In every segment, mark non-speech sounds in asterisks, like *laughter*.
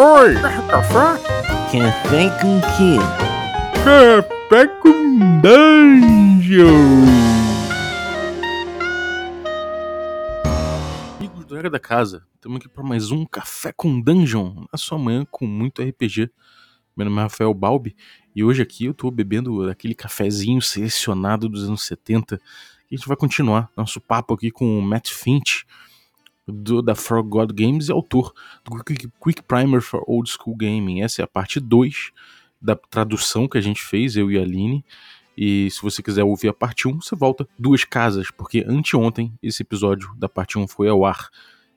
Oi! Café? Café com quê? Café com Dungeon! Amigos do Regra da Casa, estamos aqui para mais um Café com Dungeon, na sua manhã com muito RPG. Meu nome é Rafael Balbi e hoje aqui eu estou bebendo aquele cafezinho selecionado dos anos 70 e a gente vai continuar nosso papo aqui com o Matt Finch, do, da Frog God Games e autor do Quick, Quick Primer for Old School Gaming. Essa é a parte 2 da tradução que a gente fez, eu e a Aline. E se você quiser ouvir a parte 1, você volta duas casas, porque anteontem esse episódio da parte 1 foi ao ar.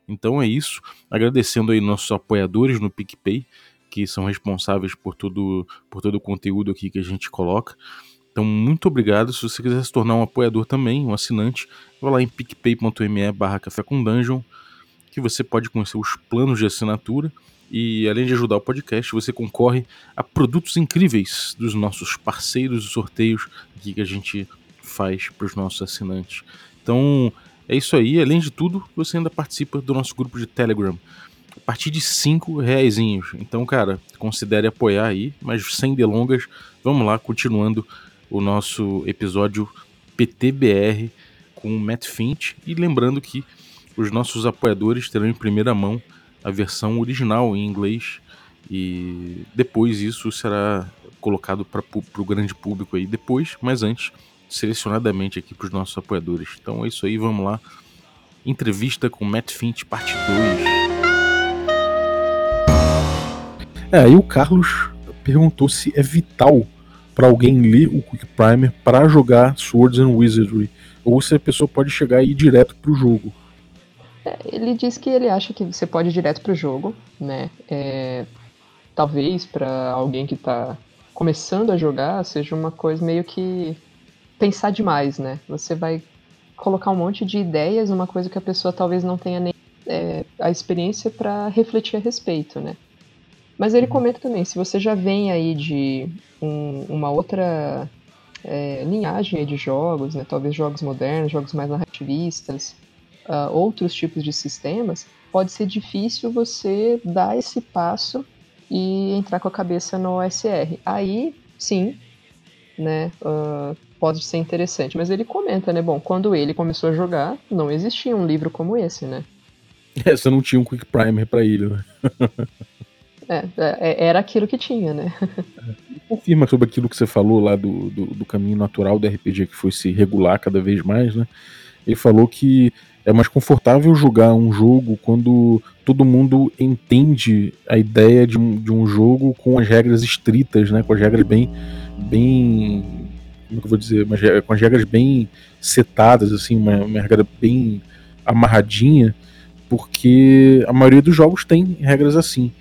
Então é isso. Agradecendo aí nossos apoiadores no PicPay, que são responsáveis por todo, por todo o conteúdo aqui que a gente coloca. Então, muito obrigado. Se você quiser se tornar um apoiador também, um assinante, vá lá em picpay.me barra café com dungeon, que você pode conhecer os planos de assinatura e além de ajudar o podcast, você concorre a produtos incríveis dos nossos parceiros e sorteios que a gente faz para os nossos assinantes. Então é isso aí. Além de tudo, você ainda participa do nosso grupo de Telegram. A partir de 5 reais. Então, cara, considere apoiar aí, mas sem delongas, vamos lá, continuando o nosso episódio PTBR com o Matt Finch. E lembrando que os nossos apoiadores terão em primeira mão a versão original em inglês e depois isso será colocado para o grande público aí depois, mas antes selecionadamente aqui para os nossos apoiadores. Então é isso aí, vamos lá. Entrevista com Matt Finch, parte 2. É, aí o Carlos perguntou se é vital para alguém ler o Quick Primer para jogar Swords and Wizardry, ou se a pessoa pode chegar e ir direto pro jogo. É, ele diz que ele acha que você pode ir direto pro jogo, né? É, talvez para alguém que está começando a jogar seja uma coisa meio que pensar demais, né? Você vai colocar um monte de ideias, uma coisa que a pessoa talvez não tenha nem é, a experiência para refletir a respeito, né? Mas ele comenta também, se você já vem aí de um, uma outra é, linhagem de jogos, né, talvez jogos modernos, jogos mais narrativistas, uh, outros tipos de sistemas, pode ser difícil você dar esse passo e entrar com a cabeça no OSR. Aí, sim, né, uh, pode ser interessante. Mas ele comenta, né, bom, quando ele começou a jogar, não existia um livro como esse, né? *laughs* É, você não tinha um Quick Primer para ele, né? *laughs* É, é, era aquilo que tinha, né? *laughs* Confirma sobre aquilo que você falou lá do, do, do, caminho natural do RPG que foi se regular cada vez mais, né? Ele falou que é mais confortável jogar um jogo quando todo mundo entende a ideia de um, de um jogo com as regras estritas, né? Com as regras bem. bem como é que eu vou dizer? Mas, com as regras bem setadas, assim, uma, uma regra bem amarradinha, porque a maioria dos jogos tem regras assim.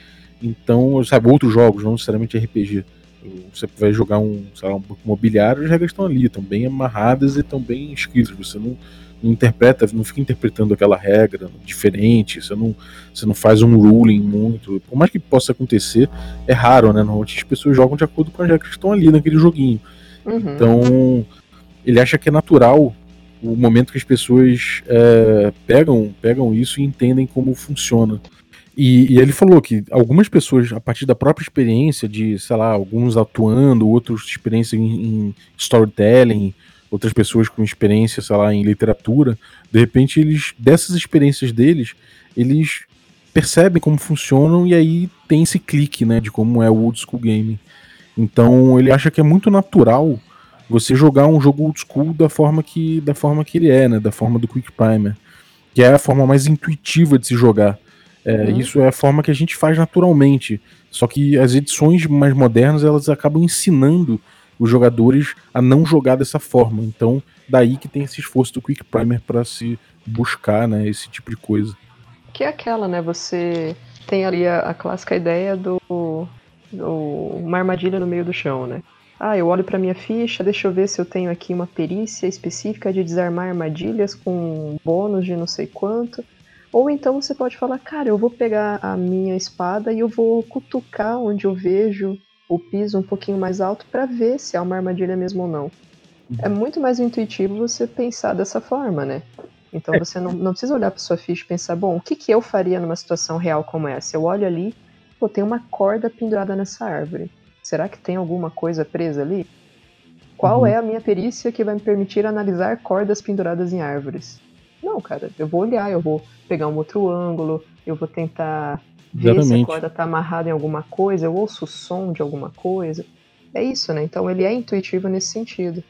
Então, sabe, outros jogos, não necessariamente RPG. Você vai jogar um, sei lá, um mobiliário, as regras estão ali, estão bem amarradas e estão bem escritas. Você não, não, interpreta, não fica interpretando aquela regra diferente, você não, você não faz um ruling muito. Por mais que possa acontecer, é raro, né? Normalmente as pessoas jogam de acordo com as regras que estão ali naquele joguinho. Uhum. Então, ele acha que é natural o momento que as pessoas é, pegam, pegam isso e entendem como funciona. E, e, ele falou que algumas pessoas, a partir da própria experiência de, sei lá, alguns atuando, outros experiência em, em storytelling, outras pessoas com experiência, sei lá, em literatura, de repente eles, dessas experiências deles, eles percebem como funcionam e aí tem esse clique, né, de como é o old school gaming. Então ele acha que é muito natural você jogar um jogo old school da forma que, da forma que ele é, né, da forma do Quick Primer, que é a forma mais intuitiva de se jogar. É, uhum. Isso é a forma que a gente faz naturalmente. Só que as edições mais modernas elas acabam ensinando os jogadores a não jogar dessa forma. Então, daí que tem esse esforço do Quick Primer para se buscar né, esse tipo de coisa. Que é aquela, né? Você tem ali a, a clássica ideia do, do, uma armadilha no meio do chão, né? Ah, eu olho para minha ficha, deixa eu ver se eu tenho aqui uma perícia específica de desarmar armadilhas com bônus de não sei quanto. Ou então você pode falar, cara, eu vou pegar a minha espada e eu vou cutucar onde eu vejo o piso um pouquinho mais alto para ver se é uma armadilha mesmo ou não. É uhum. muito mais intuitivo você pensar dessa forma, né? Então é. você não, não precisa olhar para sua ficha e pensar, bom, o que, que eu faria numa situação real como essa? Eu olho ali pô, tem uma corda pendurada nessa árvore. Será que tem alguma coisa presa ali? Qual Uhum. é a minha perícia que vai me permitir analisar cordas penduradas em árvores? Não, cara, eu vou olhar, eu vou pegar um outro ângulo, eu vou tentar ver se a Exatamente. corda tá amarrada em alguma coisa, eu ouço o som de alguma coisa. É isso, né? Então ele é intuitivo nesse sentido.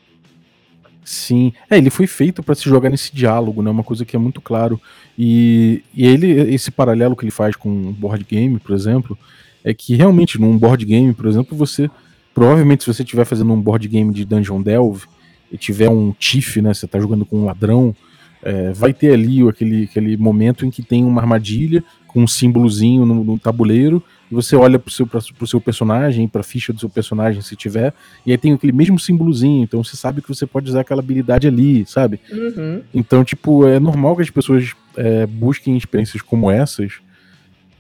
Sim, é, ele foi feito para se jogar nesse diálogo, né? Uma coisa que é muito claro. E, e ele, esse paralelo que ele faz com um board game, por exemplo, é que realmente num board game, por exemplo, você provavelmente se você estiver fazendo um board game de Dungeon Delve e tiver um tiff, né? Você tá jogando com um ladrão, é, vai ter ali aquele, aquele momento em que tem uma armadilha com um símbolozinho no, no tabuleiro e você olha pro seu, pra, pro seu personagem, pra ficha do seu personagem, se tiver, e aí tem aquele mesmo símbolozinho, então você sabe que você pode usar aquela habilidade ali, sabe? Uhum. Então, tipo, é normal que as pessoas é, busquem experiências como essas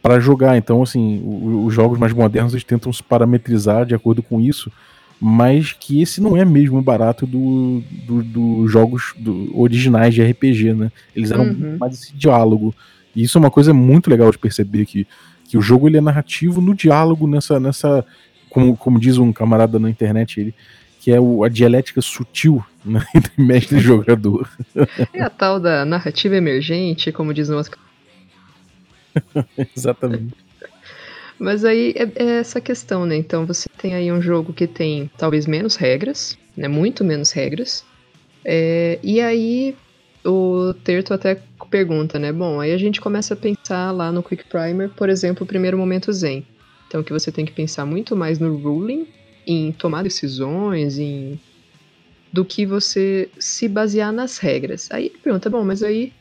para jogar. Então, assim, os jogos mais modernos eles tentam se parametrizar de acordo com isso, mas que esse não é mesmo barato do- do- dos jogos do- originais de RPG, né? Eles eram Uhum. mais esse diálogo. E isso é uma coisa muito legal de perceber que, que o jogo ele é narrativo no diálogo, nessa. nessa como, como diz um camarada na internet, ele, que é o- a dialética sutil né, *laughs* entre mestre e jogador. *laughs* É a tal da narrativa emergente, como diz nosso *laughs* Exatamente. Mas aí é, é essa questão, né? Então você tem aí um jogo que tem talvez menos regras, né? Muito menos regras. É, e aí o Terto até pergunta, né? Bom, aí a gente começa a pensar lá no Quick Primer, por exemplo, o primeiro momento Zen. Então que você tem que pensar muito mais no ruling, em tomar decisões, em do que você se basear nas regras. Aí ele pergunta, bom, mas aí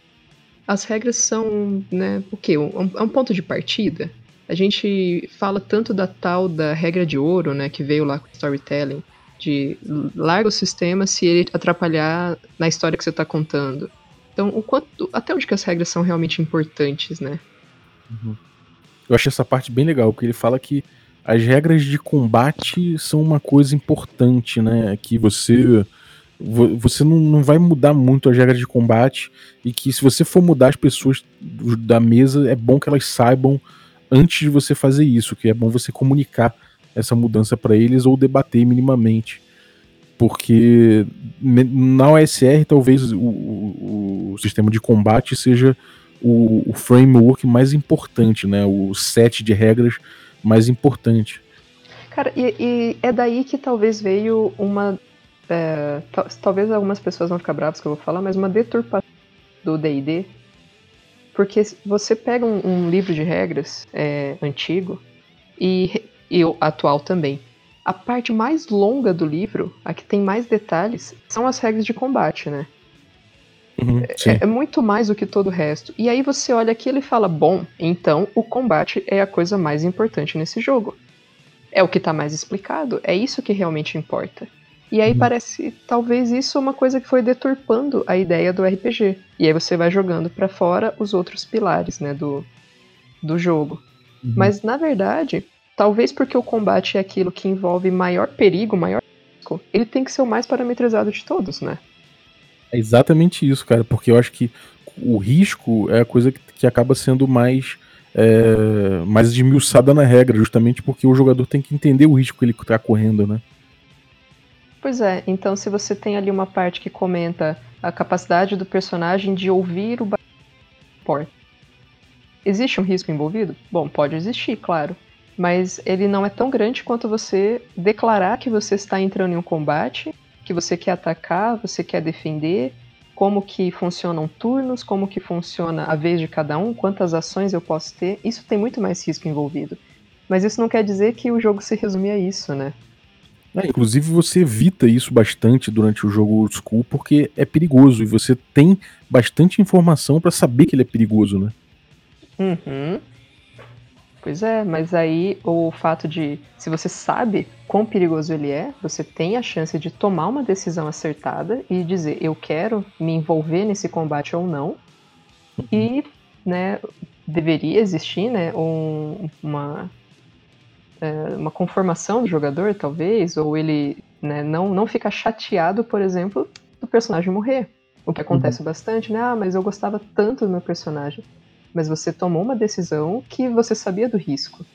as regras são, né, o quê? Um, é um ponto de partida? A gente fala tanto da tal da regra de ouro, né, que veio lá com storytelling, de larga o sistema se ele atrapalhar na história que você está contando. Então, o quanto, até onde que as regras são realmente importantes, né? Eu achei essa parte bem legal, porque ele fala que as regras de combate são uma coisa importante, né? Que você vo- você não, não vai mudar muito as regras de combate e que se você for mudar as pessoas da mesa, é bom que elas saibam antes de você fazer isso, que é bom você comunicar essa mudança para eles ou debater minimamente. Porque na OSR talvez o, o- o sistema de combate seja o, o framework mais importante, né? O set de regras mais importante. Cara, e, e é daí que talvez veio uma. é, tal- talvez algumas pessoas vão ficar bravas que eu vou falar, mas uma deturpação do DD. Porque você pega um, um livro de regras é, antigo e, e atual também. A parte mais longa do livro, a que tem mais detalhes, são as regras de combate, né? Uhum. É, é muito mais do que todo o resto. E aí você olha aqui e ele fala: bom, então o combate é a coisa mais importante nesse jogo. É o que tá mais explicado, é isso que realmente importa. E aí Uhum. parece, talvez isso é uma coisa que foi deturpando a ideia do RPG. E aí você vai jogando pra fora os outros pilares, né, do, do jogo. Uhum. Mas na verdade, talvez porque o combate é aquilo que envolve maior perigo, maior risco, ele tem que ser o mais parametrizado de todos, né? É exatamente isso, cara, porque eu acho que o risco é a coisa que, que acaba sendo mais é, mais esmiuçada na regra, justamente porque o jogador tem que entender o risco que ele tá correndo, né? Pois é, então se você tem ali uma parte que comenta a capacidade do personagem de ouvir o barulho. Existe um risco envolvido? Bom, pode existir, claro. Mas ele não é tão grande quanto você declarar que você está entrando em um combate, que você quer atacar, você quer defender, como que funcionam turnos, como que funciona a vez de cada um, quantas ações eu posso ter. Isso tem muito mais risco envolvido. Mas isso não quer dizer que o jogo se resume a isso, né? É, inclusive você evita isso bastante durante o jogo old school porque é perigoso e você tem bastante informação pra saber que ele é perigoso, né? Uhum. Pois é, mas aí o fato de, se você sabe quão perigoso ele é, você tem a chance de tomar uma decisão acertada e dizer eu quero me envolver nesse combate ou não. E, né, deveria existir, né, um- uma é, uma conformação do jogador, talvez, ou ele né, não, não ficar chateado, por exemplo, do personagem morrer. O que acontece bastante, né? Ah, mas eu gostava tanto do meu personagem. Mas você tomou uma decisão que você sabia do risco.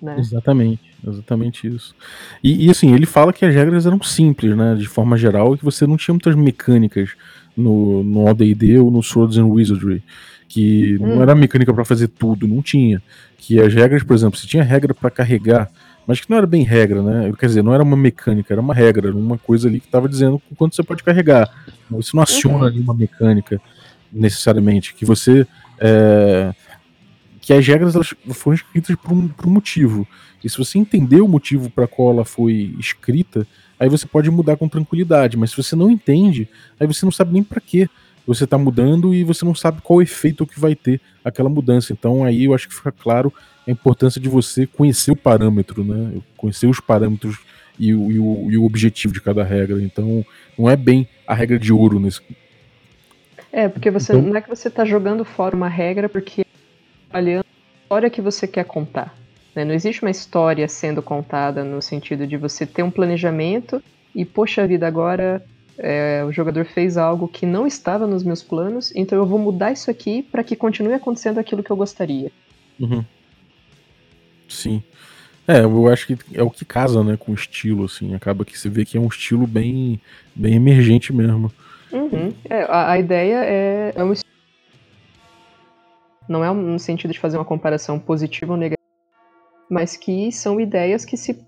né? Exatamente, exatamente isso. E, e, assim, ele fala que as regras eram simples, né, de forma geral, e que você não tinha muitas mecânicas no, no AD&D ou no Swords and Wizardry, que hum. não era mecânica para fazer tudo, não tinha. Que as regras, por exemplo, se tinha regra para carregar, mas que não era bem regra, né? Quer dizer, não era uma mecânica, era uma regra, era uma coisa ali que estava dizendo quanto você pode carregar. Isso não aciona uhum. ali uma mecânica necessariamente, que você é, que as regras elas foram escritas por um, por um motivo. E se você entender o motivo para qual ela foi escrita, aí você pode mudar com tranquilidade. Mas se você não entende, aí você não sabe nem para que você está mudando e você não sabe qual efeito que vai ter aquela mudança. Então aí eu acho que fica claro a importância de você conhecer o parâmetro, né? Conhecer os parâmetros e o, e o, e o objetivo de cada regra. Então não é bem a regra de ouro nesse. É, porque você então, não é que você está jogando fora uma regra porque trabalhando a história que você quer contar. Né? Não existe uma história sendo contada no sentido de você ter um planejamento e, poxa vida, agora é, o jogador fez algo que não estava nos meus planos, então eu vou mudar isso aqui para que continue acontecendo aquilo que eu gostaria. Uhum. Sim. É, eu acho que é o que casa, né, com o estilo, assim. Acaba que você vê que é um estilo bem, bem emergente mesmo. Uhum. É, a, a, ideia é, é um não é no sentido de fazer uma comparação positiva ou negativa, mas que são ideias que se,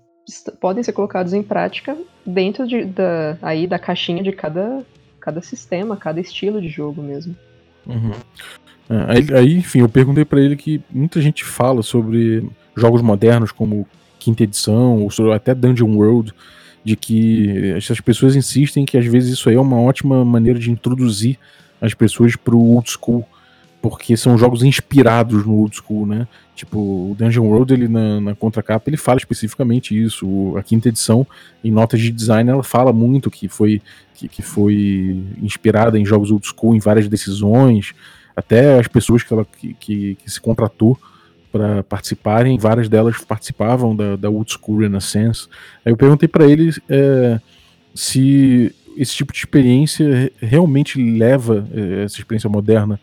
podem ser colocadas em prática dentro de, da, aí, da caixinha de cada, cada sistema, cada estilo de jogo mesmo. Uhum. É, aí, aí, enfim, eu perguntei para ele que muita gente fala sobre jogos modernos como quinta edição ou até Dungeon World, de que essas pessoas insistem que às vezes isso aí é uma ótima maneira de introduzir as pessoas para o old school porque são jogos inspirados no old school, né? Tipo, o Dungeon World, ele na, na contracapa, ele fala especificamente isso. A quinta edição, em notas de design, ela fala muito que foi, que, que foi inspirada em jogos old school, em várias decisões, até as pessoas que, ela, que, que, que se contratou para participarem, várias delas participavam da, da old school Renaissance. Aí eu perguntei para ele é, se esse tipo de experiência realmente leva, eh, essa experiência moderna,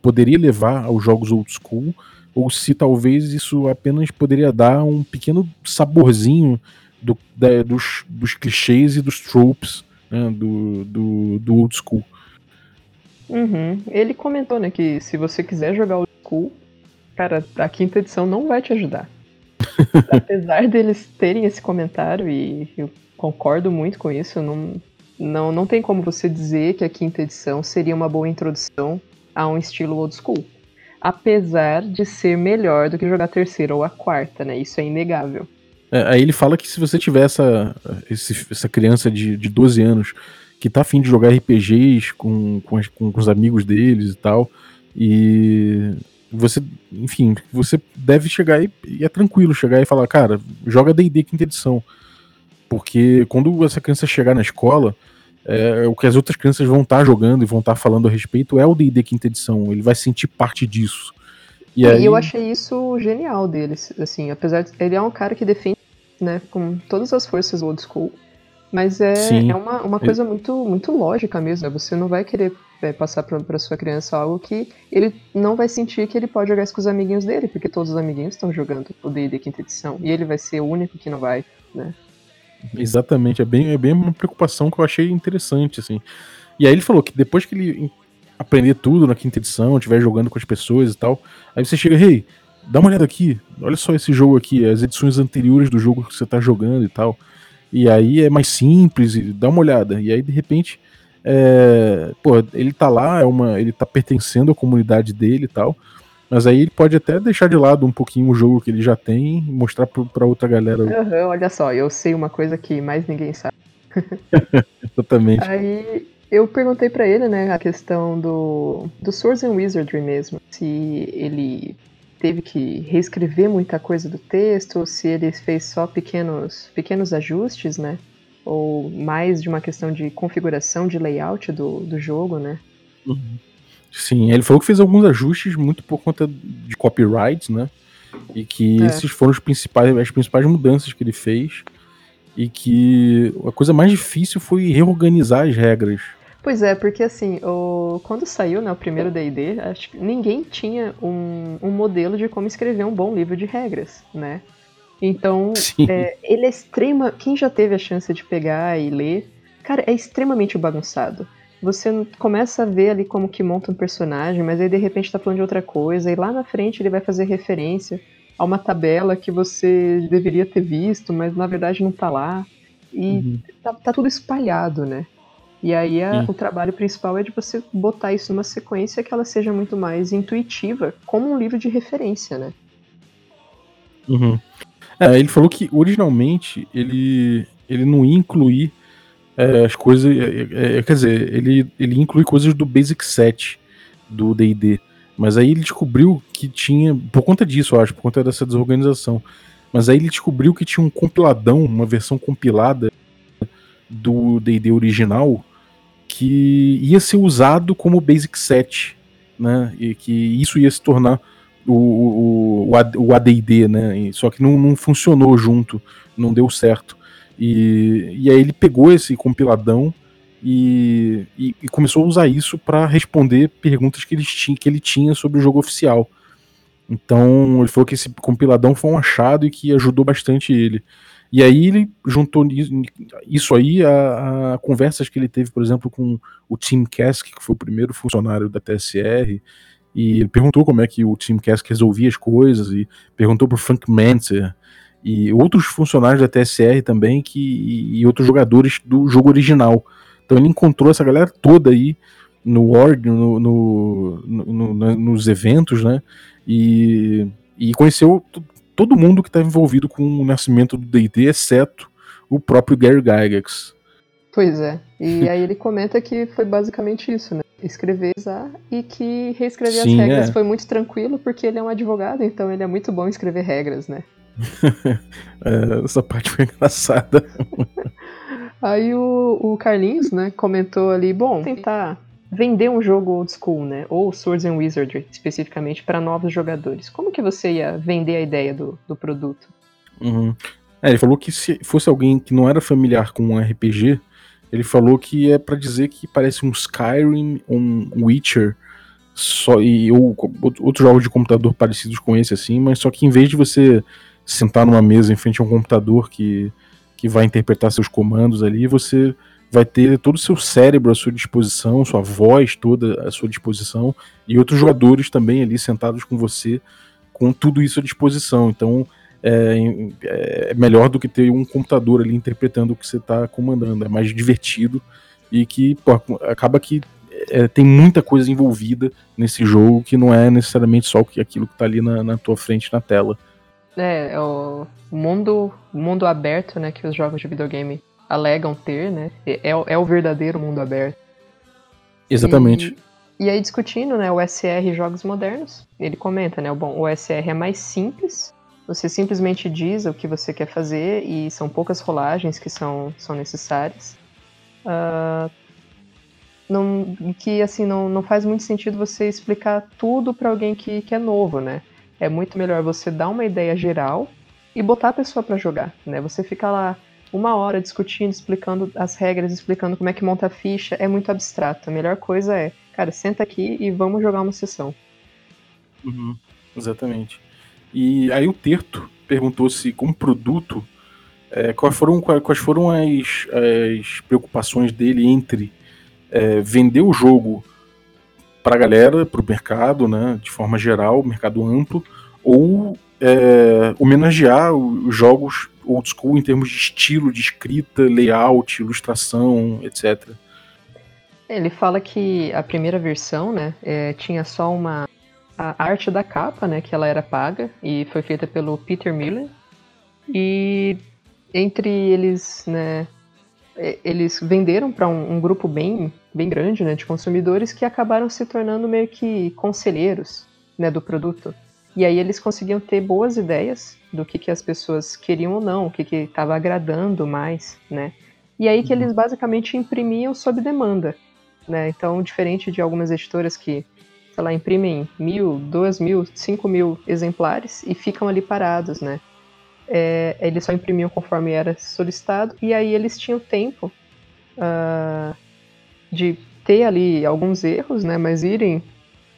poderia levar aos jogos old school, ou se talvez isso apenas poderia dar um pequeno saborzinho do, da, dos, dos clichês e dos tropes né, do, do, do, old school. Uhum. Ele comentou né, que se você quiser jogar old school, cara, a quinta edição não vai te ajudar. *laughs* Apesar deles terem esse comentário, e eu concordo muito com isso, não, não, não tem como você dizer que a quinta edição seria uma boa introdução a um estilo old school. Apesar de ser melhor do que jogar a terceira ou a quarta, né? Isso é inegável. É, aí ele fala que se você tiver essa, essa criança de, de 12 anos que tá afim de jogar RPGs com, com, com, com os amigos deles e tal, e você, enfim, você deve chegar e, e é tranquilo chegar e falar, cara, joga D&D quinta edição. Porque quando essa criança chegar na escola, é, o que as outras crianças vão estar tá jogando e vão estar tá falando a respeito é o D&D quinta edição. Ele vai sentir parte disso. E, aí... eu achei isso genial dele, assim, apesar de ele é um cara que defende, né, com todas as forças old school, mas é, é uma, uma coisa muito, muito lógica mesmo. Né? Você não vai querer passar para sua criança algo que ele não vai sentir que ele pode jogar isso com os amiguinhos dele, porque todos os amiguinhos estão jogando o D&D quinta edição e ele vai ser o único que não vai, né? Exatamente, é bem, é bem uma preocupação que eu achei interessante, assim. E aí ele falou que depois que ele aprender tudo na quinta edição, estiver jogando com as pessoas e tal, aí você chega, hey, dá uma olhada aqui, olha só esse jogo aqui, as edições anteriores do jogo que você tá jogando e tal. E aí é mais simples, dá uma olhada. E aí, de repente, é, pô, ele tá lá, é uma, ele tá pertencendo à comunidade dele e tal. Mas aí ele pode até deixar de lado um pouquinho o jogo que ele já tem e mostrar pra outra galera. Uhum, olha só, eu sei uma coisa que mais ninguém sabe. *laughs* Exatamente. Aí eu perguntei para ele, né, a questão do, do Swords and Wizardry mesmo. Se ele teve que reescrever muita coisa do texto, se ele fez só pequenos, pequenos ajustes, né? Ou mais de uma questão de configuração, de layout do, do jogo, né? Uhum. Sim, ele falou que fez alguns ajustes muito por conta de copyrights, né? E que é. esses foram os principais, as principais mudanças que ele fez. E que a coisa mais difícil foi reorganizar as regras. Pois é, porque assim, o... quando saiu né, o primeiro DD, acho que ninguém tinha um, um modelo de como escrever um bom livro de regras, né? Então, é, ele é extrema. Quem já teve a chance de pegar e ler, cara, é extremamente bagunçado. Você começa a ver ali como que monta um personagem, mas aí de repente tá falando de outra coisa, e lá na frente ele vai fazer referência a uma tabela que você deveria ter visto, mas na verdade não tá lá. E uhum. tá, tá, tudo espalhado, né? E aí a, o trabalho principal é de você botar isso numa sequência que ela seja muito mais intuitiva, como um livro de referência, né? Uhum. É, ele falou que originalmente ele, ele não ia incluir é, as coisas. É, é, quer dizer, ele, ele inclui coisas do Basic Set do DD. Mas aí ele descobriu que tinha. Por conta disso, eu acho, por conta dessa desorganização. Mas aí ele descobriu que tinha um compiladão, uma versão compilada do DD original que ia ser usado como Basic Set, né? E que isso ia se tornar o, o, o ADD, né? Só que não, não funcionou junto, não deu certo. E, e aí ele pegou esse compiladão e, e, e começou a usar isso para responder perguntas que ele, tinha, que ele tinha sobre o jogo oficial. Então ele falou que esse compiladão foi um achado e que ajudou bastante ele. E aí ele juntou isso aí a, a, conversas que ele teve, por exemplo, com o Tim Kask, que foi o primeiro funcionário da TSR, e ele perguntou como é que o Tim Kask resolvia as coisas, e perguntou pro Frank Manser, e outros funcionários da TSR também, que, e, e outros jogadores do jogo original. Então ele encontrou essa galera toda aí no org, no, no, no, nos eventos, né? E, e conheceu todo mundo que estava tá envolvido com o nascimento do D&D, exceto o próprio Gary Gygax. Pois é. E *laughs* aí ele comenta que foi basicamente isso, né? Escrever e que reescrever Sim, as regras é. foi muito tranquilo porque ele é um advogado, então ele é muito bom em escrever regras, né? *laughs* é, essa parte foi engraçada. *laughs* aí o, o Carlinhos, né, comentou ali, bom, tentar vender um jogo old school, né? Ou Swords and Wizardry, especificamente, para novos jogadores. Como que você ia vender a ideia do, do produto? Uhum. É, ele falou que se fosse alguém que não era familiar com um RPG, ele falou que é para dizer que parece um Skyrim, um Witcher, só e ou outros jogos de computador parecidos com esse assim, mas só que em vez de você sentar numa mesa em frente a um computador que, que vai interpretar seus comandos ali, você vai ter todo o seu cérebro à sua disposição, sua voz toda à sua disposição, e outros jogadores também ali sentados com você, com tudo isso à disposição. Então é, é melhor do que ter um computador ali interpretando o que você está comandando, é mais divertido e que pô, acaba que é, tem muita coisa envolvida nesse jogo que não é necessariamente só aquilo que está ali na, na tua frente na tela. É, é o mundo, mundo aberto, né, que os jogos de videogame alegam ter, né? É, é o verdadeiro mundo aberto. Exatamente. E, e aí discutindo, né, o SR Jogos Modernos, ele comenta, né, bom, o SR é mais simples, você simplesmente diz o que você quer fazer e são poucas rolagens que são, são necessárias. Uh, não, que assim não, não faz muito sentido você explicar tudo para alguém que, que é novo, né? É muito melhor você dar uma ideia geral e botar a pessoa para jogar, né? Você fica lá uma hora discutindo, explicando as regras, explicando como é que monta a ficha, é muito abstrato. A melhor coisa é, cara, senta aqui e vamos jogar uma sessão. Uhum, exatamente. E aí o Terto perguntou se, como produto, é, quais, foram, quais foram as, as preocupações dele entre é, vender o jogo para a galera, para o mercado, né, de forma geral, mercado amplo, ou é, homenagear os jogos old school em termos de estilo, de escrita, layout, ilustração, etc. Ele fala que a primeira versão, né, é, tinha só uma a arte da capa, né, que ela era paga e foi feita pelo Peter Miller. E entre eles, né, eles venderam para um, um, grupo bem, bem grande, né, de consumidores que acabaram se tornando meio que conselheiros, né, do produto. E aí eles conseguiam ter boas ideias do que, que as pessoas queriam ou não, o que estava agradando mais, né? E aí que eles basicamente imprimiam sob demanda, né? Então, diferente de algumas editoras que, sei lá, imprimem mil, duas mil, cinco mil exemplares e ficam ali parados, né? É, eles só imprimiam conforme era solicitado e aí eles tinham tempo uh, de ter ali alguns erros, né? Mas irem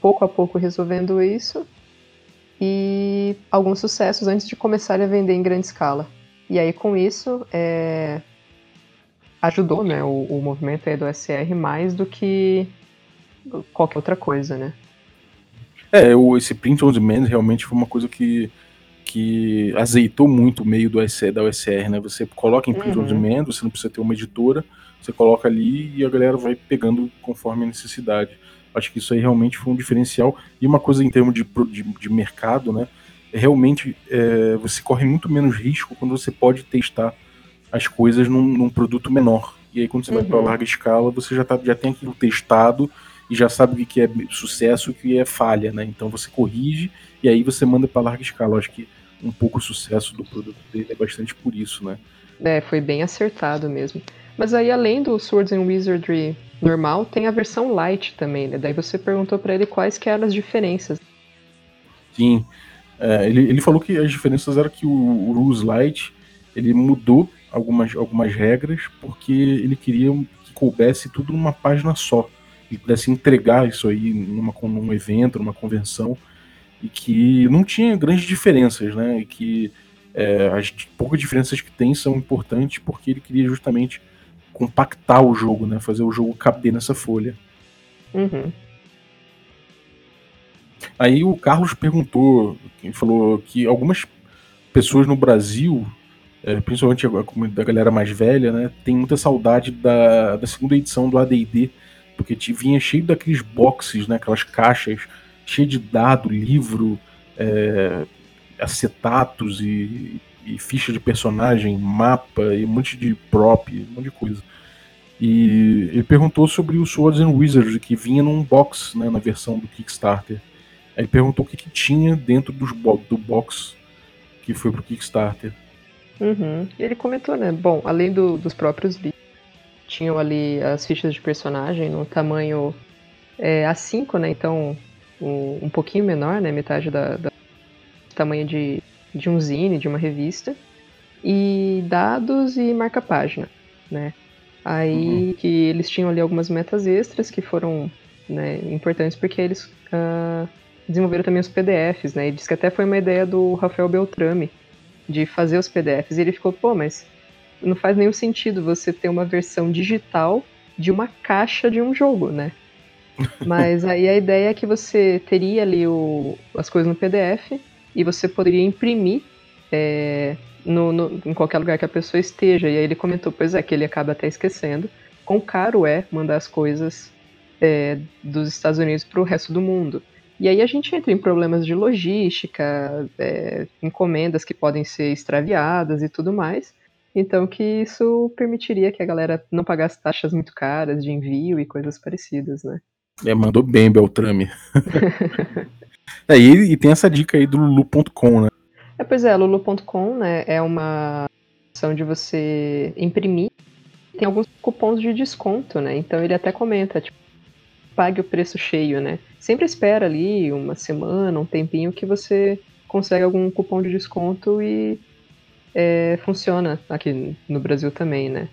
pouco a pouco resolvendo isso e alguns sucessos antes de começar a vender em grande escala. E aí, com isso, é, ajudou né, o, o movimento aí do SR mais do que qualquer outra coisa, né? É, o, esse print on demand realmente foi uma coisa que, que azeitou muito o meio do da OSR, né? Você coloca em print uhum. on demand, você não precisa ter uma editora, você coloca ali e a galera vai pegando conforme a necessidade. Acho que isso aí realmente foi um diferencial. E uma coisa em termos de, de, de mercado, né? É realmente é, você corre muito menos risco quando você pode testar as coisas num, num produto menor. E aí quando você uhum. vai para larga escala, você já, tá, já tem aquilo testado e já sabe o que é sucesso e o que é falha, né? Então você corrige e aí você manda para larga escala. Eu acho que um pouco o sucesso do produto dele é bastante por isso, né? É, foi bem acertado mesmo. Mas aí além do Swords and Wizardry normal, tem a versão light também, né? Daí você perguntou para ele quais que eram as diferenças. Sim, é, ele, ele falou que as diferenças eram que o, o Rules Light ele mudou algumas, algumas regras porque ele queria que coubesse tudo numa página só e pudesse entregar isso aí numa, num evento, numa convenção e que não tinha grandes diferenças, né? E que é, as poucas diferenças que tem são importantes porque ele queria justamente compactar o jogo, né? Fazer o jogo caber nessa folha. Uhum. Aí o Carlos perguntou, falou que algumas pessoas no Brasil, é, principalmente a da galera mais velha, né, tem muita saudade da, da segunda edição do AD&D, porque vinha cheio daqueles boxes, né, aquelas caixas, cheio de dado, livro, é, acetatos e, e ficha de personagem, mapa e um monte de prop, um monte de coisa. E ele perguntou sobre o Swords and Wizards, que vinha num box, né, na versão do Kickstarter. Aí perguntou o que, que tinha dentro dos bo do box que foi pro Kickstarter. Uhum. E ele comentou, né? Bom, além do, dos próprios livros, tinham ali as fichas de personagem no tamanho é, A5, né? Então, um, um pouquinho menor, né? Metade da, da tamanho de, de um zine, de uma revista. E dados e marca-página, né? Aí uhum. que eles tinham ali algumas metas extras que foram né, importantes porque eles uh, desenvolveram também os PDFs, né? E diz que até foi uma ideia do Rafael Beltrame de fazer os PDFs. E ele ficou, pô, mas não faz nenhum sentido você ter uma versão digital de uma caixa de um jogo, né? *laughs* Mas aí a ideia é que você teria ali o, as coisas no PDF e você poderia imprimir é, no, no, em qualquer lugar que a pessoa esteja. E aí ele comentou, pois é, que ele acaba até esquecendo quão caro é mandar as coisas é, dos Estados Unidos para o resto do mundo. E aí a gente entra em problemas de logística, é, encomendas que podem ser extraviadas e tudo mais. Então que isso permitiria que a galera não pagasse taxas muito caras de envio e coisas parecidas, né? É, mandou bem, Beltrame. *laughs* é, e, e, tem essa dica aí do lulu.com, né? É, pois é, lulu.com né, é uma opção de você imprimir. Tem alguns cupons de desconto, né? Então ele até comenta, tipo, pague o preço cheio, né? Sempre espera ali uma semana, um tempinho que você consegue algum cupom de desconto e é, funciona aqui no Brasil também, né?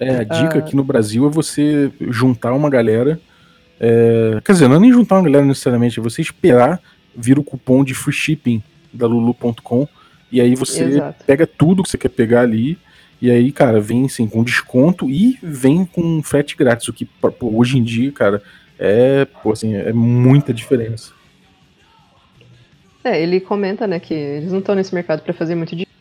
É, a dica ah, aqui no Brasil é você juntar uma galera. É, quer dizer, não é nem juntar uma galera necessariamente, é você esperar vir o cupom de free shipping da Lulu.com e aí você Exato. pega tudo que você quer pegar ali e aí, cara, vem assim com desconto e vem com frete grátis, o que hoje em dia, cara, é, pô, assim, é muita diferença. É, ele comenta, né, que eles não estão nesse mercado para fazer muito dinheiro,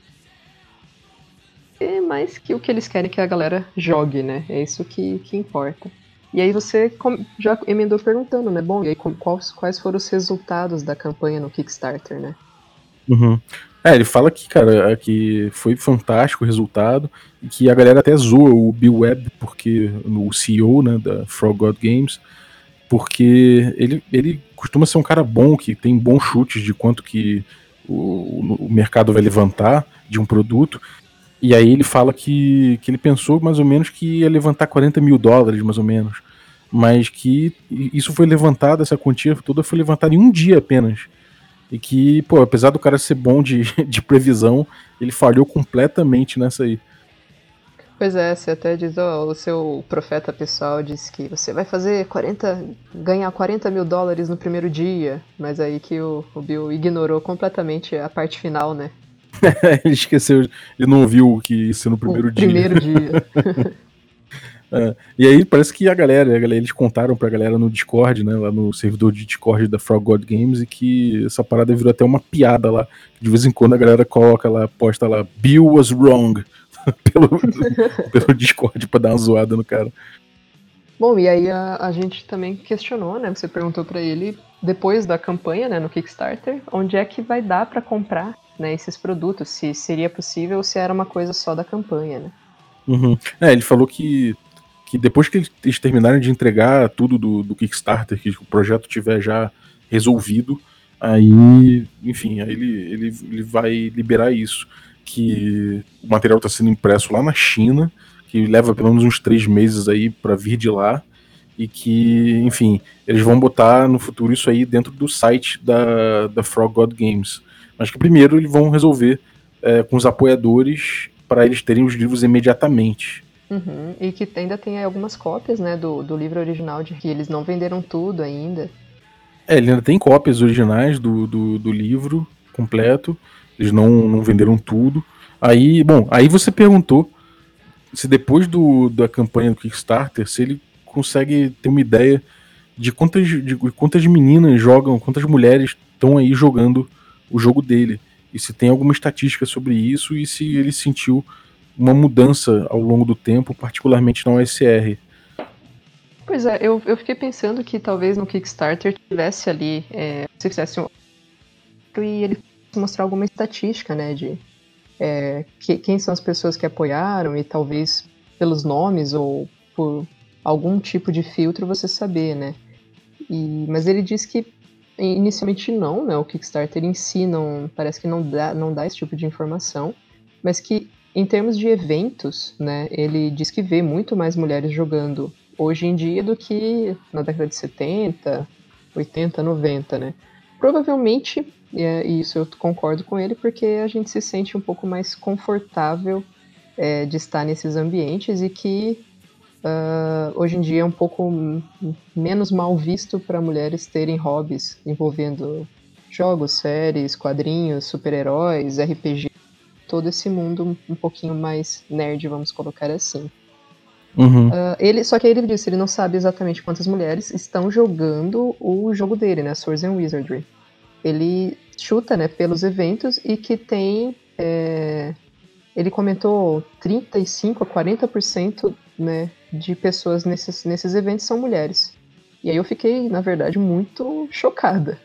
mas que o que eles querem é que a galera jogue, né? É isso que, que importa. E aí você já emendou perguntando, né? Bom, e aí quais, quais foram os resultados da campanha no Kickstarter, né? Uhum. É, ele fala que, cara, que foi fantástico o resultado e que a galera até zoa o Bill Webb, porque o CEO, né, da Frog God Games, porque ele, ele costuma ser um cara bom, que tem bons chutes de quanto que o, o mercado vai levantar de um produto. E aí ele fala que, que ele pensou mais ou menos que ia levantar 40 mil dólares, mais ou menos. Mas que isso foi levantado, essa quantia toda foi levantada em um dia apenas. E que, pô, apesar do cara ser bom de, *laughs* de previsão, ele falhou completamente nessa aí. Pois é, você até diz, ó, o seu profeta pessoal disse que você vai fazer 40. ganhar 40 mil dólares no primeiro dia. Mas aí que o, o Bill ignorou completamente a parte final, né? *laughs* ele esqueceu, ele não ouviu que isso no primeiro o dia. Primeiro *laughs* dia. É, e aí parece que a galera, a galera, eles contaram pra galera no Discord, né, lá no servidor de Discord da Frog God Games, e que essa parada virou até uma piada lá. De vez em quando a galera coloca lá, posta lá, Bill was wrong, *laughs* pelo, pelo Discord pra dar uma zoada no cara. Bom, e aí a, a gente também questionou, né, você perguntou pra ele, depois da campanha, né, no Kickstarter, onde é que vai dar pra comprar, né, esses produtos, se seria possível ou se era uma coisa só da campanha, né. Uhum. É, ele falou que que depois que eles terminarem de entregar tudo do, do Kickstarter, que o projeto tiver já resolvido, aí, enfim, aí ele, ele, ele vai liberar isso. Que o material está sendo impresso lá na China, que leva pelo menos uns três meses aí para vir de lá, e que, enfim, eles vão botar no futuro isso aí dentro do site da, da Frog God Games. Mas que primeiro eles vão resolver é, com os apoiadores para eles terem os livros imediatamente. Uhum, e que ainda tem algumas cópias, né, do, do livro original, de que eles não venderam tudo ainda. É, ele ainda tem cópias originais do, do, do livro completo, eles não, não venderam tudo. Aí, bom, aí você perguntou se depois do, da campanha do Kickstarter, se ele consegue ter uma ideia de quantas, de quantas meninas jogam, quantas mulheres estão aí jogando o jogo dele. E se tem alguma estatística sobre isso e se ele sentiu uma mudança ao longo do tempo, particularmente na OSR. Pois é, eu, eu fiquei pensando que talvez no Kickstarter tivesse ali, é, se fizesse um. e ele mostrar alguma estatística, né, de é, que, quem são as pessoas que apoiaram e talvez pelos nomes ou por algum tipo de filtro você saber, né. E, mas ele disse que inicialmente não, né, o Kickstarter em si não, parece que não dá, não dá esse tipo de informação, mas que em termos de eventos, né, ele diz que vê muito mais mulheres jogando hoje em dia do que na década de 70, 80, 90, né? Provavelmente, é, e isso eu concordo com ele, porque a gente se sente um pouco mais confortável é, de estar nesses ambientes e que uh, hoje em dia é um pouco menos mal visto para mulheres terem hobbies envolvendo jogos, séries, quadrinhos, super-heróis, RPG todo esse mundo um pouquinho mais nerd, vamos colocar assim. Uhum. Uh, ele, só que aí ele disse, ele não sabe exatamente quantas mulheres estão jogando o jogo dele, né, Swords and Wizardry. Ele chuta, né, pelos eventos e que tem, é, ele comentou 35 a 40% né, de pessoas nesses, nesses eventos são mulheres. E aí eu fiquei, na verdade, muito chocada.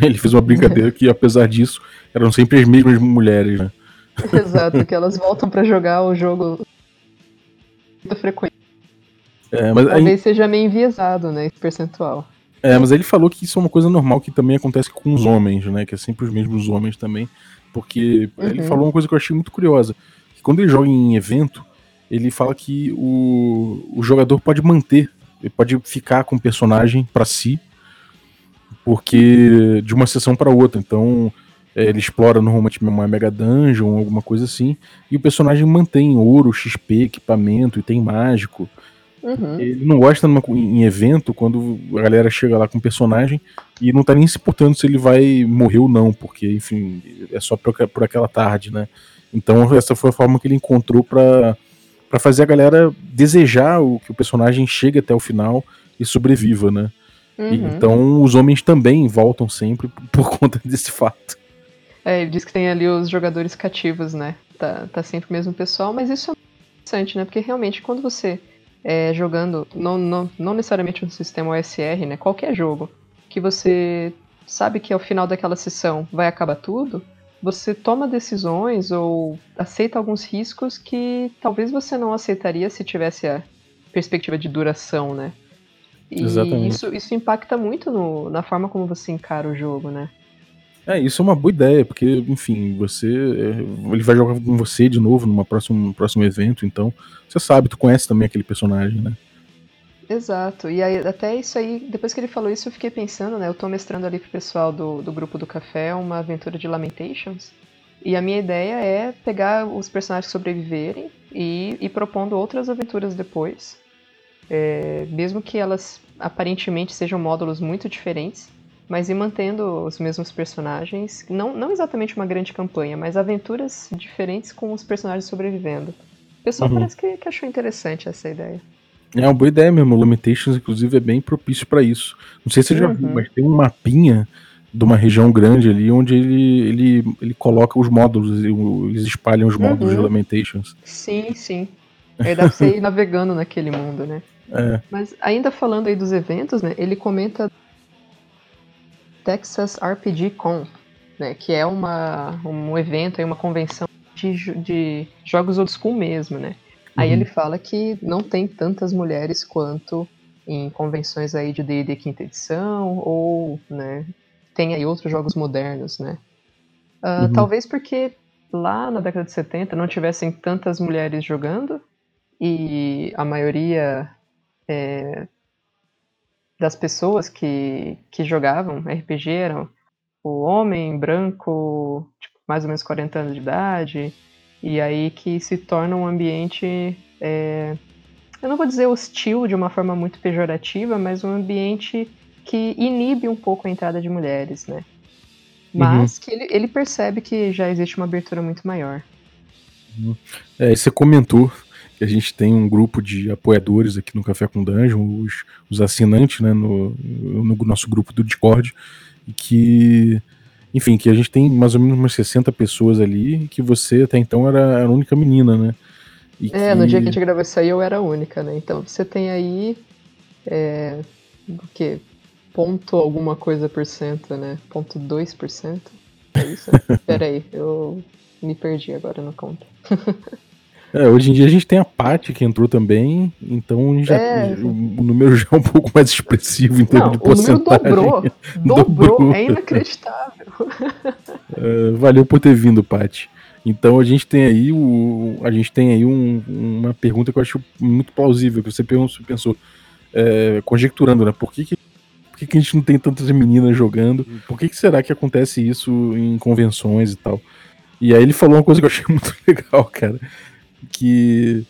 Ele fez uma brincadeira que, apesar disso, eram sempre as mesmas mulheres, né? *laughs* Exato, que elas voltam para jogar o jogo muito frequente. É, mas Talvez aí, seja meio enviesado, né, esse percentual. é, mas ele falou que isso é uma coisa normal que também acontece com os homens, né? Que é sempre os mesmos homens também. Porque ele Uhum. falou uma coisa que eu achei muito curiosa. Que quando ele joga em evento, ele fala que o, o jogador pode manter, ele pode ficar com o personagem pra si, porque de uma sessão pra outra. Então, é, ele explora normalmente uma mega dungeon, alguma coisa assim, e o personagem mantém ouro, XP, equipamento, e tem mágico. Uhum. Ele não gosta numa, em evento quando a galera chega lá com o personagem e não tá nem se importando se ele vai morrer ou não, porque, enfim, é só por, por aquela tarde, né? Então, essa foi a forma que ele encontrou pra fazer a galera desejar o, que o personagem chegue até o final e sobreviva, né? E, Uhum. então, os homens também voltam sempre por, *laughs* por conta desse fato. É, ele diz que tem ali os jogadores cativos, né? Tá, tá sempre o mesmo pessoal, mas isso é interessante, né? Porque realmente quando você é jogando, não, não, não necessariamente no sistema OSR, né? Qualquer jogo, que você sabe que ao final daquela sessão vai acabar tudo, você toma decisões ou aceita alguns riscos que talvez você não aceitaria se tivesse a perspectiva de duração, né? E Exatamente. isso, isso impacta muito no- na forma como você encara o jogo, né? É, isso é uma boa ideia, porque, enfim, você. é, ele vai jogar com você de novo numa próxima, num próximo evento, então. Você sabe, tu conhece também aquele personagem, né? Exato. E aí, até isso aí, depois que ele falou isso, eu fiquei pensando, né? Eu tô mestrando ali pro pessoal do, do grupo do café uma aventura de Lamentations. E a minha ideia é pegar os personagens que sobreviverem e, e propondo outras aventuras depois. É, mesmo que elas aparentemente sejam módulos muito diferentes, mas ir mantendo os mesmos personagens, não, não exatamente uma grande campanha, mas aventuras diferentes com os personagens sobrevivendo. O pessoal Uhum. parece que, que achou interessante essa ideia. É uma boa ideia mesmo. O Limitations, inclusive, é bem propício pra isso. Não sei se você já viu, Uhum. mas tem um mapinha de uma região grande ali onde ele, ele, ele coloca os módulos, ele- eles espalham os módulos de Uhum. Lamentations. Sim, sim. Aí dá pra você *laughs* ir navegando naquele mundo, né? É. Mas ainda falando aí dos eventos, né? Ele comenta Texas RPG Con, né? Que é uma, um evento, uma convenção de, de jogos old school mesmo, né? Aí Uhum. ele fala que não tem tantas mulheres quanto em convenções aí de D&D quinta edição ou, né? Tem aí outros jogos modernos, né? Ah, Uhum. Talvez porque lá na década de 70 não tivessem tantas mulheres jogando e a maioria é, das pessoas que, que jogavam RPG eram o homem branco, tipo, mais ou menos 40 anos de idade, e aí que se torna um ambiente, é, eu não vou dizer hostil de uma forma muito pejorativa, mas um ambiente que inibe um pouco a entrada de mulheres, né? Mas que ele, ele percebe que já existe uma abertura muito maior. É, e você comentou que a gente tem um grupo de apoiadores aqui no Café com Dungeon, os, os assinantes, né, no, no nosso grupo do Discord, e que, enfim, que a gente tem mais ou menos umas 60 pessoas ali, que você até então era a única menina, né? E É, no dia que a gente gravou isso aí eu era a única, né? Então você tem aí. É, o quê? Ponto alguma coisa por cento, né? Ponto 2%. É isso? *laughs* Pera aí, eu me perdi agora na conta. *laughs* É, hoje em dia a gente tem a Paty que entrou também, então já, É. o, o número já é um pouco mais expressivo em termos de o número porcentagem. dobrou. *laughs* Dobrou. Dobrou, é inacreditável. *laughs* É, valeu por ter vindo, Paty. Então a gente tem aí o, a gente tem aí um- uma pergunta que eu acho muito plausível que você pensou, pensou é, conjecturando, né? Por que, que por que, que a gente não tem tantas meninas jogando? Por que, que será que acontece isso em convenções e tal? E aí ele falou uma coisa que eu achei *laughs* muito legal, cara, que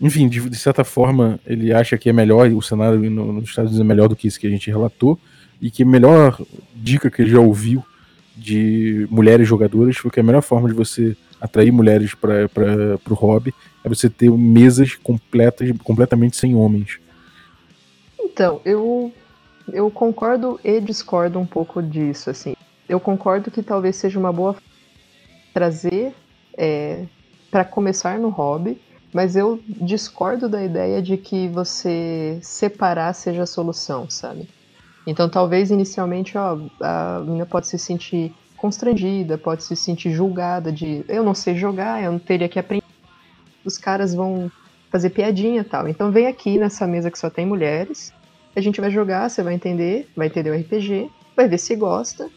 enfim, de, de certa forma, ele acha que é melhor, o cenário no- nos Estados Unidos é melhor do que isso que a gente relatou, e que a melhor dica que ele já ouviu de mulheres jogadoras foi que a melhor forma de você atrair mulheres para o hobby é você ter mesas completas, completamente sem homens. Então, eu, eu concordo e discordo um pouco disso, assim. Eu concordo que talvez seja uma boa trazer para começar no hobby, mas eu discordo da ideia de que você separar seja a solução, sabe? Então talvez inicialmente ó, a menina pode se sentir constrangida, pode se sentir julgada de eu não sei jogar, eu não teria que aprender. Os caras vão fazer piadinha tal. Então vem aqui nessa mesa que só tem mulheres, a gente vai jogar, você vai entender, vai entender o RPG, vai ver se gosta.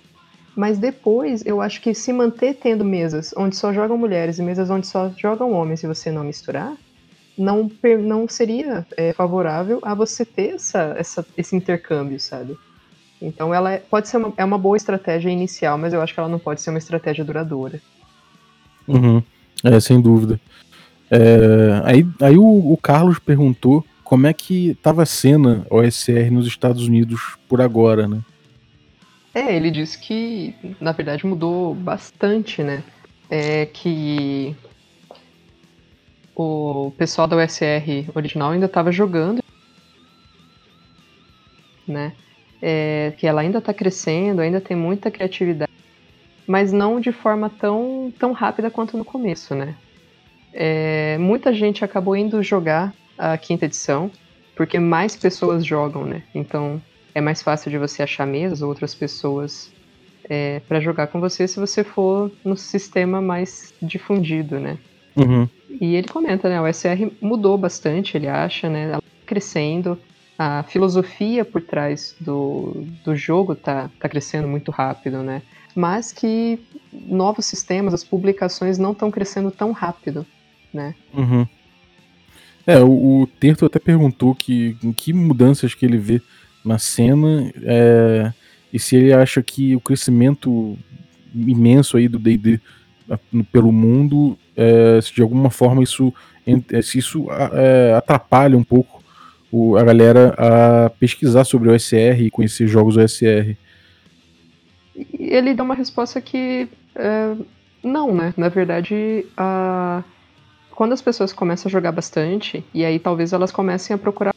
Mas depois eu acho que se manter tendo mesas onde só jogam mulheres e mesas onde só jogam homens e você não misturar, não, não seria é, favorável a você ter essa, essa- esse intercâmbio, sabe? Então ela é- pode ser uma, é uma boa estratégia inicial, mas eu acho que ela não pode ser uma estratégia duradoura. Uhum. É, sem dúvida. É, aí aí o, o Carlos perguntou como é que tava a cena OSR nos Estados Unidos por agora, né? É, ele disse que na verdade mudou bastante, né? É que o pessoal da USR original ainda estava jogando, né? É, que ela ainda está crescendo, ainda tem muita criatividade, mas não de forma tão, tão rápida quanto no começo, né? É, muita gente acabou indo jogar a quinta edição, porque mais pessoas jogam, né? Então é mais fácil de você achar mesas ou outras pessoas é, para jogar com você se você for no sistema mais difundido, né? Uhum. E ele comenta, né? O SR mudou bastante, ele acha, né? Ela tá crescendo, a filosofia por trás do, do jogo tá, tá crescendo muito rápido, né? Mas que novos sistemas, as publicações não estão crescendo tão rápido, né? Uhum. É, o, o Terto até perguntou que, em que mudanças que ele vê na cena é, e se ele acha que o crescimento imenso aí do D&D pelo mundo, é, se de alguma forma isso é, se isso é, atrapalha um pouco a galera a pesquisar sobre o OSR e conhecer jogos OSR. Ele dá uma resposta que é, não, né? Na verdade, a... quando as pessoas começam a jogar bastante, e aí talvez elas comecem a procurar,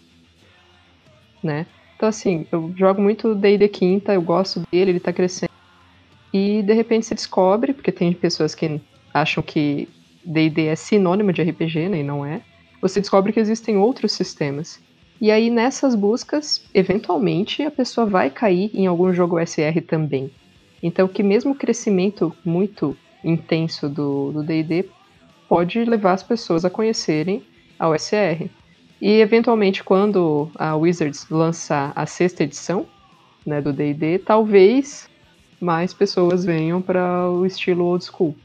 né? Então assim, eu jogo muito D&D quinta, eu gosto dele, ele tá crescendo. E de repente você descobre, porque tem pessoas que acham que D&D é sinônimo de RPG, né, e não é. Você descobre que existem outros sistemas. E aí nessas buscas, eventualmente a pessoa vai cair em algum jogo SR também. Então que mesmo o crescimento muito intenso do D&D pode levar as pessoas a conhecerem a OSR. E eventualmente quando a Wizards lançar a sexta edição né, do D&D, talvez mais pessoas venham para o estilo old school.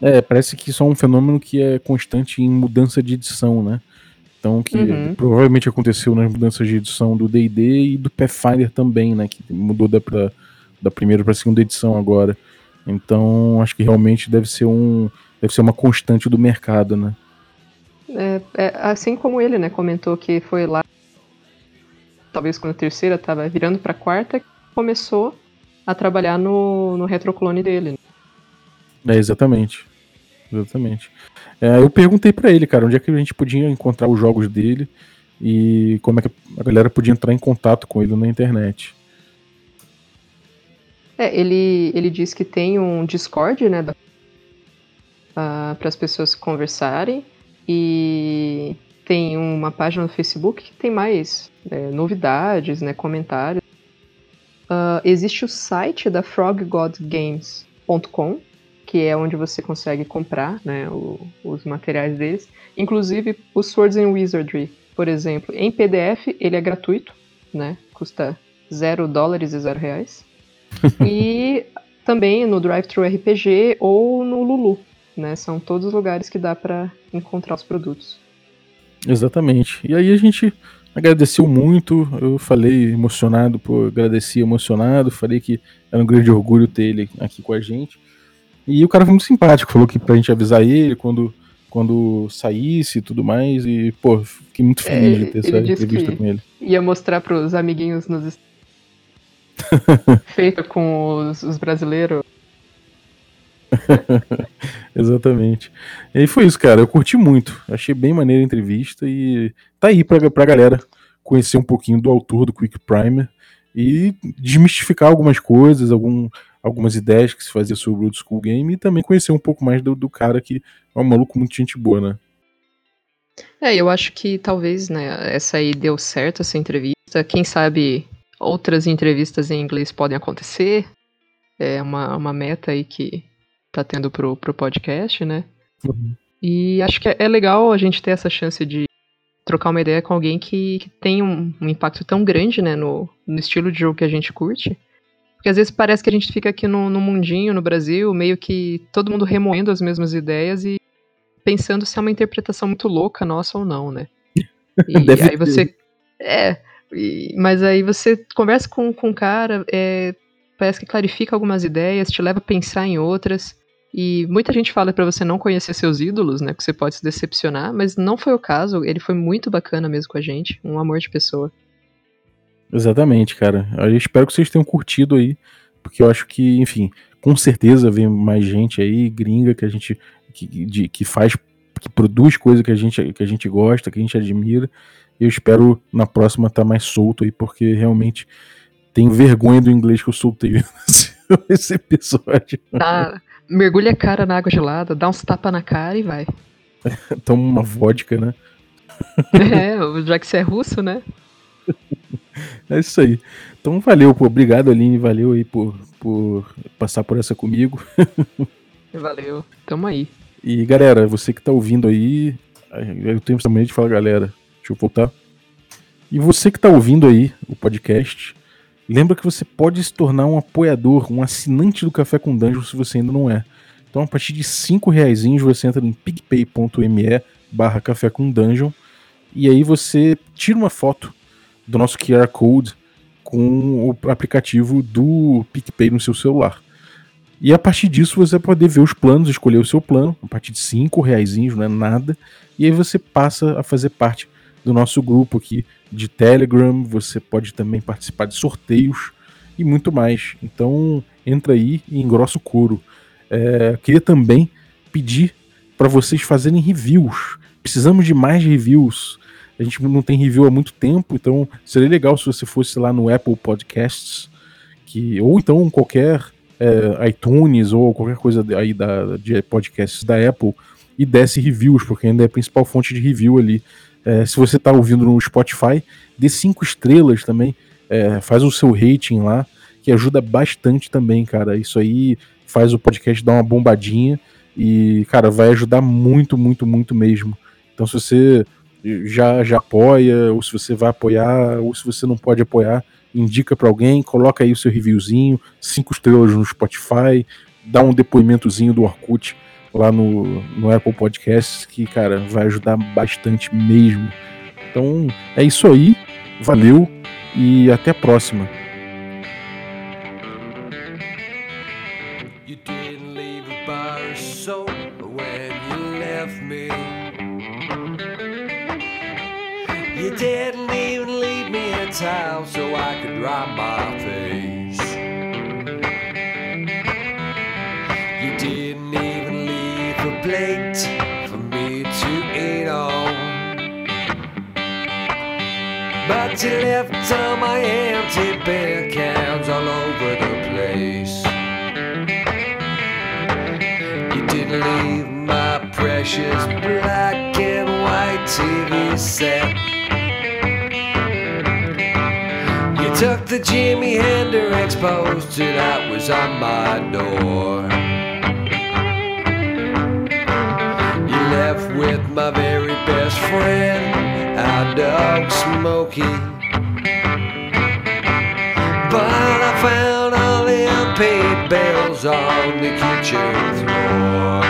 É, parece que isso é um fenômeno que é constante em mudança de edição, né? Então, que uhum. provavelmente aconteceu nas mudanças de edição do D&D e do Pathfinder também, né? Que mudou da, pra, da primeira para a segunda edição agora. Então, acho que realmente deve ser um deve ser uma constante do mercado, né? É, é, assim como ele, né, comentou que foi lá, talvez quando a terceira estava virando para a quarta, começou a trabalhar no, no retroclone dele. Né? É, exatamente. Exatamente. É, eu perguntei para ele, cara, onde é que a gente podia encontrar os jogos dele e como é que a galera podia entrar em contato com ele na internet. É, ele, ele diz que tem um Discord, né, uh, para as pessoas conversarem e tem uma página no Facebook que tem mais é, novidades, né, comentários. Uh, existe o site da froggodgames.com, que é onde você consegue comprar né, o, os materiais deles. Inclusive o Swords and Wizardry, por exemplo, em PDF ele é gratuito, né? Custa 0 dólares e 0 reais. *laughs* e também no Drive-Thru RPG ou no Lulu, né? São todos os lugares que dá para encontrar os produtos. Exatamente. E aí a gente agradeceu muito, eu falei emocionado, pô, agradeci emocionado, falei que era um grande orgulho ter ele aqui com a gente. E o cara foi muito simpático, falou que pra gente avisar ele quando, quando saísse e tudo mais. E, pô, fiquei muito feliz é, de ter essa entrevista com ele. Ia mostrar pros amiguinhos nos *laughs* feita com os, os brasileiros. *laughs* Exatamente. E foi isso, cara. Eu curti muito. Achei bem maneira a entrevista e tá aí pra, pra galera conhecer um pouquinho do autor do Quick Primer e desmistificar algumas coisas, algum, algumas ideias que se fazia sobre o Old School Game e também conhecer um pouco mais do, do cara que é um maluco muito gente boa, né? É, eu acho que talvez, né, essa aí deu certo, essa entrevista. Quem sabe outras entrevistas em inglês podem acontecer. É uma, uma meta aí que tá tendo pro, pro podcast, né? Uhum. E acho que é, é, legal a gente ter essa chance de trocar uma ideia com alguém que, que tem um, um, impacto tão grande, né, no, no estilo de jogo que a gente curte. Porque às vezes parece que a gente fica aqui no, no mundinho, no Brasil, meio que todo mundo remoendo as mesmas ideias e pensando se é uma interpretação muito louca nossa ou não, né? *laughs* E Deve aí você. É, e, mas aí você conversa com, com um cara, é, parece que clarifica algumas ideias, te leva a pensar em outras. E muita gente fala para você não conhecer seus ídolos, né? Que você pode se decepcionar, mas não foi o caso. Ele foi muito bacana mesmo com a gente, um amor de pessoa. Exatamente, cara. Eu espero que vocês tenham curtido aí, porque eu acho que, enfim, com certeza vem mais gente aí, gringa, que a gente que, de, que faz, que produz coisa que a gente que a gente gosta, que a gente admira. E eu espero na próxima estar tá mais solto aí, porque realmente tenho vergonha do inglês que eu soltei *laughs* nesse episódio. Tá, mergulha a cara na água gelada, dá uns tapas na cara e vai. *laughs* Toma uma vodka, né? *laughs* É, já que você é russo, né? *laughs* É isso aí. Então valeu, pô. Obrigado, Aline. Valeu aí por, por passar por essa comigo. Valeu. Tamo aí. E galera, você que tá ouvindo aí. Eu tenho essa de falar, galera. Deixa eu voltar. E você que tá ouvindo aí o podcast, lembra que você pode se tornar um apoiador, um assinante do Café com Dungeon se você ainda não é. Então, a partir de 5 reais você entra em picpay.me barra café com dungeon e aí você tira uma foto do nosso QR Code com o aplicativo do PicPay no seu celular. E a partir disso você vai poder ver os planos, escolher o seu plano, a partir de 5 reais, não é nada. E aí você passa a fazer parte do nosso grupo aqui de Telegram. Você pode também participar de sorteios e muito mais. Então entra aí e engrossa o couro. É, queria também pedir para vocês fazerem reviews. Precisamos de mais reviews. A gente não tem review há muito tempo, então seria legal se você fosse lá no Apple Podcasts, que ou então qualquer é, iTunes ou qualquer coisa aí da, de podcasts da Apple e desse reviews, porque ainda é a principal fonte de review ali. É, se você está ouvindo no Spotify, dê cinco estrelas também, é, faz o seu rating lá, que ajuda bastante também, cara. Isso aí faz o podcast dar uma bombadinha e, cara, vai ajudar muito, muito, muito mesmo. Então, se você já, já apoia, ou se você vai apoiar, ou se você não pode apoiar, indica para alguém, coloca aí o seu reviewzinho, cinco estrelas no Spotify, dá um depoimentozinho do Orkut lá no, no Apple Podcasts, que, cara, vai ajudar bastante mesmo. Então, é isso aí, valeu e até a próxima. You didn't even leave me so I could dry my face. You left all my empty beer cans all over the place. You didn't leave my precious black and white TV set. You took the Jimi Hendrix poster that was on my door. You left with my very best friend, our dog Smokey. But I found all the unpaid bills on the kitchen floor.